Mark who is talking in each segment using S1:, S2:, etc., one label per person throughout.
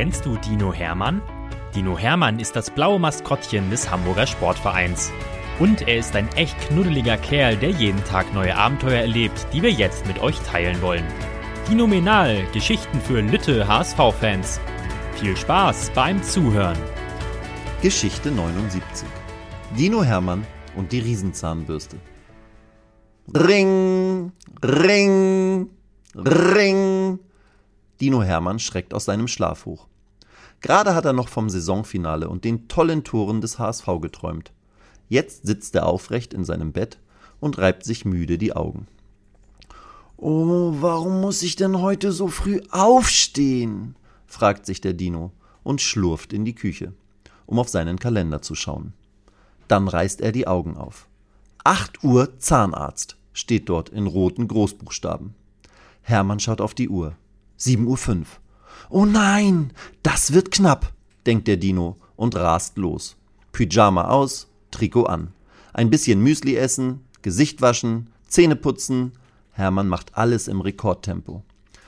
S1: Kennst du Dino Hermann? Dino Hermann ist das blaue Maskottchen des Hamburger Sportvereins. Und er ist ein echt knuddeliger Kerl, der jeden Tag neue Abenteuer erlebt, die wir jetzt mit euch teilen wollen. Dinominal, Geschichten für Lütte HSV-Fans. Viel Spaß beim Zuhören.
S2: Geschichte 79. Dino Hermann und die Riesenzahnbürste. Ring, ring, ring. Dino Hermann schreckt aus seinem Schlaf hoch. Gerade hat er noch vom Saisonfinale und den tollen Toren des HSV geträumt. Jetzt sitzt er aufrecht in seinem Bett und reibt sich müde die Augen. Oh, warum muss ich denn heute so früh aufstehen? fragt sich der Dino und schlurft in die Küche, um auf seinen Kalender zu schauen. Dann reißt er die Augen auf. Acht Uhr Zahnarzt steht dort in roten Großbuchstaben. Hermann schaut auf die Uhr. 7.05 Uhr. Oh nein, das wird knapp, denkt der Dino und rast los. Pyjama aus, Trikot an. Ein bisschen Müsli essen, Gesicht waschen, Zähne putzen. Hermann macht alles im Rekordtempo.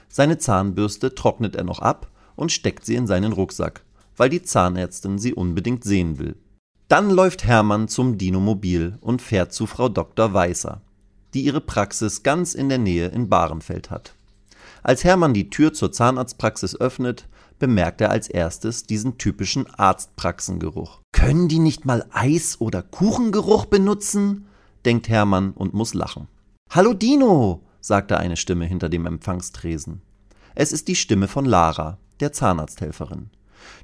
S2: Seine Zahnbürste trocknet er noch ab und steckt sie in seinen Rucksack, weil die Zahnärztin sie unbedingt sehen will. Dann läuft Hermann zum Dinomobil und fährt zu Frau Dr. Weißer, die ihre Praxis ganz in der Nähe in Bahrenfeld hat. Als Hermann die Tür zur Zahnarztpraxis öffnet, bemerkt er als erstes diesen typischen Arztpraxengeruch. Können die nicht mal Eis- oder Kuchengeruch benutzen? denkt Hermann und muss lachen. Hallo Dino, sagte eine Stimme hinter dem Empfangstresen. Es ist die Stimme von Lara, der Zahnarzthelferin.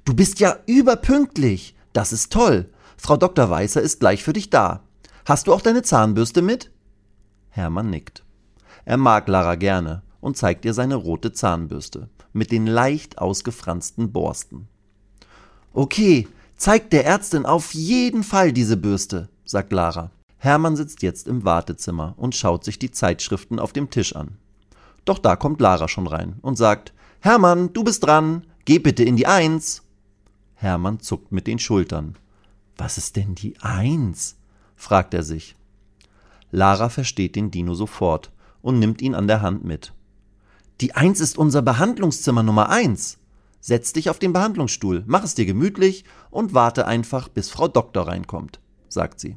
S2: Du bist ja überpünktlich. Das ist toll. Frau Dr. Weißer ist gleich für dich da. Hast du auch deine Zahnbürste mit? Hermann nickt. Er mag Lara gerne und zeigt ihr seine rote Zahnbürste mit den leicht ausgefransten Borsten. Okay, zeigt der Ärztin auf jeden Fall diese Bürste, sagt Lara. Hermann sitzt jetzt im Wartezimmer und schaut sich die Zeitschriften auf dem Tisch an. Doch da kommt Lara schon rein und sagt, Hermann, du bist dran, geh bitte in die Eins. Hermann zuckt mit den Schultern. Was ist denn die Eins? fragt er sich. Lara versteht den Dino sofort und nimmt ihn an der Hand mit. Die Eins ist unser Behandlungszimmer Nummer eins. Setz dich auf den Behandlungsstuhl, mach es dir gemütlich und warte einfach, bis Frau Doktor reinkommt, sagt sie.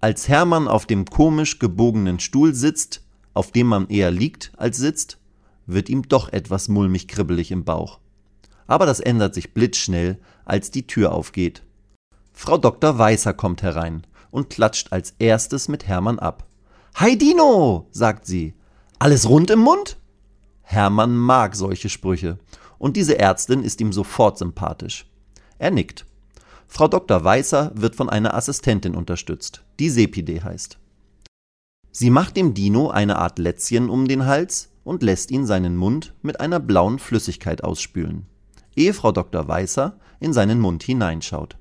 S2: Als Hermann auf dem komisch gebogenen Stuhl sitzt, auf dem man eher liegt als sitzt, wird ihm doch etwas mulmig kribbelig im Bauch. Aber das ändert sich blitzschnell, als die Tür aufgeht. Frau Dr. Weißer kommt herein und klatscht als erstes mit Hermann ab. Hi Dino, sagt sie. Alles rund im Mund? Hermann mag solche Sprüche, und diese Ärztin ist ihm sofort sympathisch. Er nickt. Frau Dr. Weißer wird von einer Assistentin unterstützt, die Sepide heißt. Sie macht dem Dino eine Art Lätzchen um den Hals und lässt ihn seinen Mund mit einer blauen Flüssigkeit ausspülen, ehe Frau Dr. Weißer in seinen Mund hineinschaut.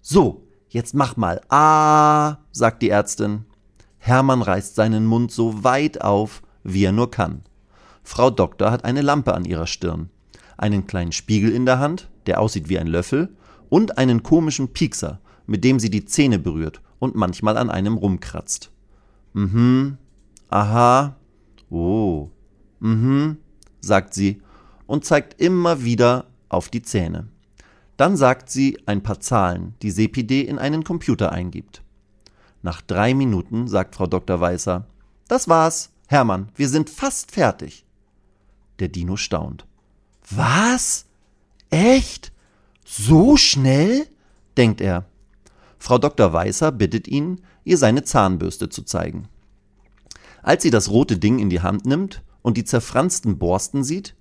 S2: So, jetzt mach mal Ah, sagt die Ärztin. Hermann reißt seinen Mund so weit auf, wie er nur kann. Frau Doktor hat eine Lampe an ihrer Stirn, einen kleinen Spiegel in der Hand, der aussieht wie ein Löffel, und einen komischen Piekser, mit dem sie die Zähne berührt und manchmal an einem rumkratzt. Mhm, aha, oh, mhm, sagt sie und zeigt immer wieder auf die Zähne. Dann sagt sie ein paar Zahlen, die Sepide in einen Computer eingibt. Nach drei Minuten sagt Frau Dr. Weißer, das war's, Hermann, wir sind fast fertig. Der Dino staunt. Was? Echt? So schnell? denkt er. Frau Dr. Weißer bittet ihn, ihr seine Zahnbürste zu zeigen. Als sie das rote Ding in die Hand nimmt und die zerfransten Borsten sieht,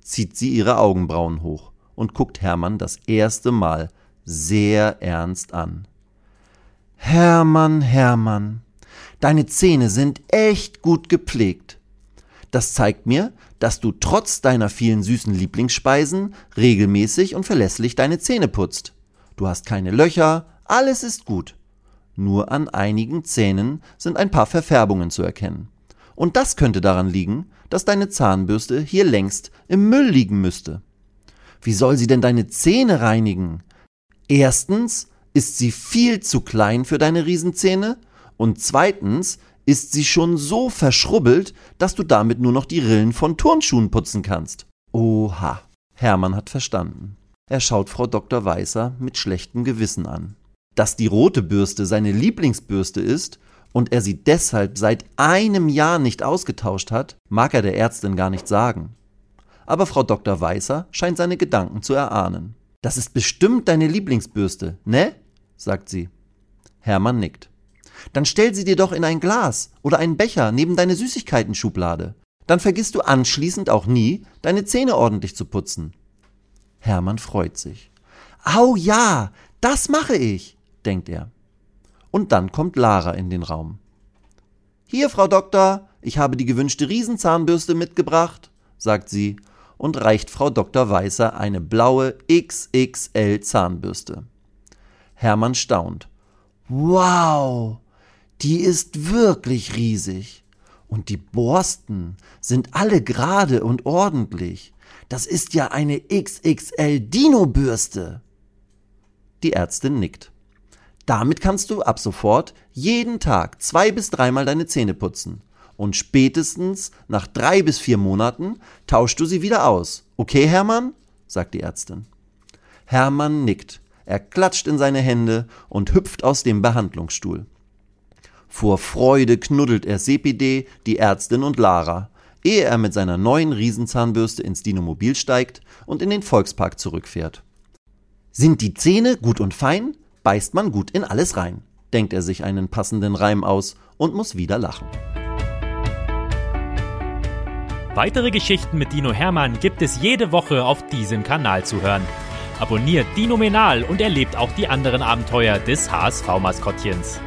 S2: zieht sie ihre Augenbrauen hoch und guckt Hermann das erste Mal sehr ernst an. Hermann, Hermann, deine Zähne sind echt gut gepflegt. Das zeigt mir, dass du trotz deiner vielen süßen Lieblingsspeisen regelmäßig und verlässlich deine Zähne putzt. Du hast keine Löcher, alles ist gut. Nur an einigen Zähnen sind ein paar Verfärbungen zu erkennen. Und das könnte daran liegen, dass deine Zahnbürste hier längst im Müll liegen müsste. Wie soll sie denn deine Zähne reinigen? Erstens ist sie viel zu klein für deine Riesenzähne und zweitens ist sie schon so verschrubbelt, dass du damit nur noch die Rillen von Turnschuhen putzen kannst. Oha. Hermann hat verstanden. Er schaut Frau Dr. Weißer mit schlechtem Gewissen an. Dass die rote Bürste seine Lieblingsbürste ist und er sie deshalb seit einem Jahr nicht ausgetauscht hat, mag er der Ärztin gar nicht sagen. Aber Frau Dr. Weißer scheint seine Gedanken zu erahnen. Das ist bestimmt deine Lieblingsbürste, ne? sagt sie. Hermann nickt. Dann stell sie dir doch in ein Glas oder einen Becher neben deine Süßigkeiten-Schublade. Dann vergisst du anschließend auch nie, deine Zähne ordentlich zu putzen. Hermann freut sich. Au ja, das mache ich, denkt er. Und dann kommt Lara in den Raum. Hier, Frau Doktor, ich habe die gewünschte Riesenzahnbürste mitgebracht, sagt sie und reicht Frau Dr. Weißer eine blaue XXL Zahnbürste. Hermann staunt. Wow, die ist wirklich riesig. Und die Borsten sind alle gerade und ordentlich. Das ist ja eine XXL Dino-Bürste. Die Ärztin nickt. Damit kannst du ab sofort jeden Tag zwei bis dreimal deine Zähne putzen. Und spätestens nach drei bis vier Monaten tauschst du sie wieder aus. Okay, Hermann? sagt die Ärztin. Hermann nickt. Er klatscht in seine Hände und hüpft aus dem Behandlungsstuhl. Vor Freude knuddelt er CPD, die Ärztin und Lara, ehe er mit seiner neuen Riesenzahnbürste ins Dinomobil steigt und in den Volkspark zurückfährt. Sind die Zähne gut und fein, beißt man gut in alles rein, denkt er sich einen passenden Reim aus und muss wieder lachen.
S1: Weitere Geschichten mit Dino Hermann gibt es jede Woche auf diesem Kanal zu hören. Abonniert Dino Menal und erlebt auch die anderen Abenteuer des HSV-Maskottchens.